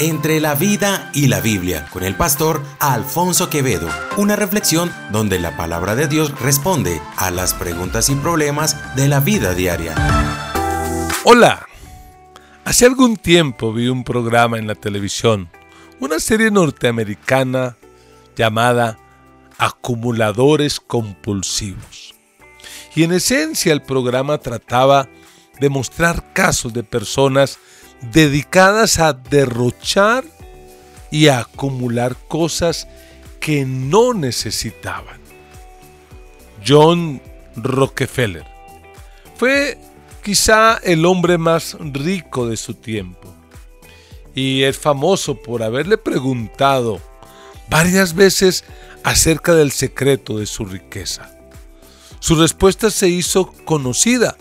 Entre la vida y la Biblia con el pastor Alfonso Quevedo. Una reflexión donde la palabra de Dios responde a las preguntas y problemas de la vida diaria. Hola. Hace algún tiempo vi un programa en la televisión, una serie norteamericana llamada Acumuladores Compulsivos. Y en esencia el programa trataba de mostrar casos de personas dedicadas a derrochar y a acumular cosas que no necesitaban. John Rockefeller fue quizá el hombre más rico de su tiempo y es famoso por haberle preguntado varias veces acerca del secreto de su riqueza. Su respuesta se hizo conocida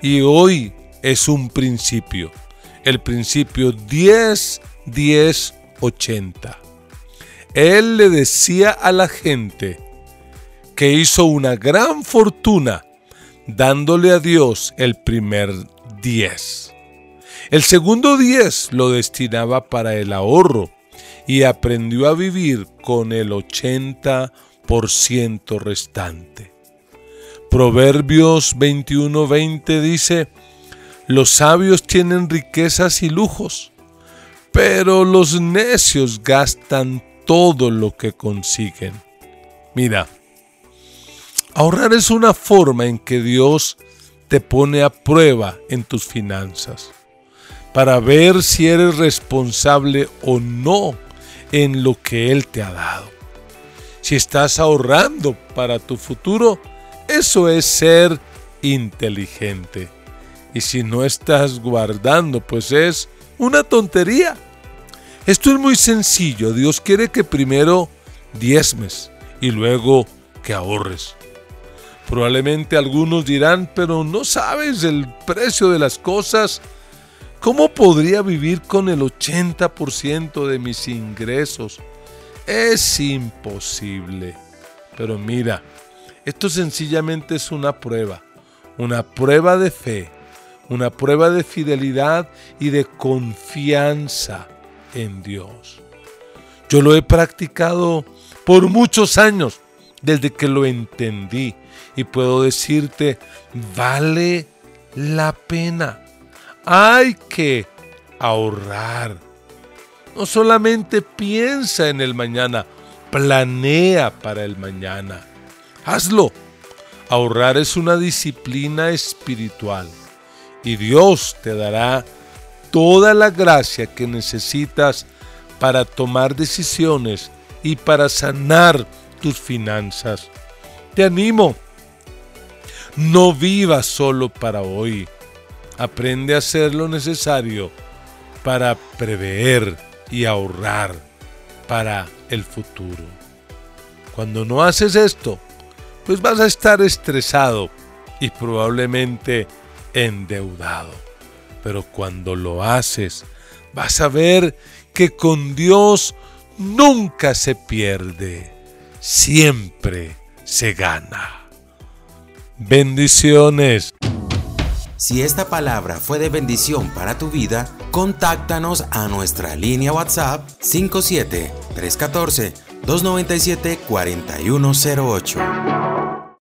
y hoy es un principio el principio 10, 10, 80. Él le decía a la gente que hizo una gran fortuna dándole a Dios el primer 10. El segundo 10 lo destinaba para el ahorro y aprendió a vivir con el 80% restante. Proverbios 21:20 dice, los sabios tienen riquezas y lujos, pero los necios gastan todo lo que consiguen. Mira, ahorrar es una forma en que Dios te pone a prueba en tus finanzas, para ver si eres responsable o no en lo que Él te ha dado. Si estás ahorrando para tu futuro, eso es ser inteligente. Y si no estás guardando, pues es una tontería. Esto es muy sencillo. Dios quiere que primero diezmes y luego que ahorres. Probablemente algunos dirán, pero no sabes el precio de las cosas. ¿Cómo podría vivir con el 80% de mis ingresos? Es imposible. Pero mira, esto sencillamente es una prueba, una prueba de fe una prueba de fidelidad y de confianza en Dios. Yo lo he practicado por muchos años desde que lo entendí y puedo decirte, vale la pena. Hay que ahorrar. No solamente piensa en el mañana, planea para el mañana. Hazlo. Ahorrar es una disciplina espiritual y Dios te dará toda la gracia que necesitas para tomar decisiones y para sanar tus finanzas. Te animo, no vivas solo para hoy. Aprende a hacer lo necesario para prever y ahorrar para el futuro. Cuando no haces esto, pues vas a estar estresado y probablemente endeudado. Pero cuando lo haces, vas a ver que con Dios nunca se pierde, siempre se gana. Bendiciones. Si esta palabra fue de bendición para tu vida, contáctanos a nuestra línea WhatsApp 57 314 297 4108.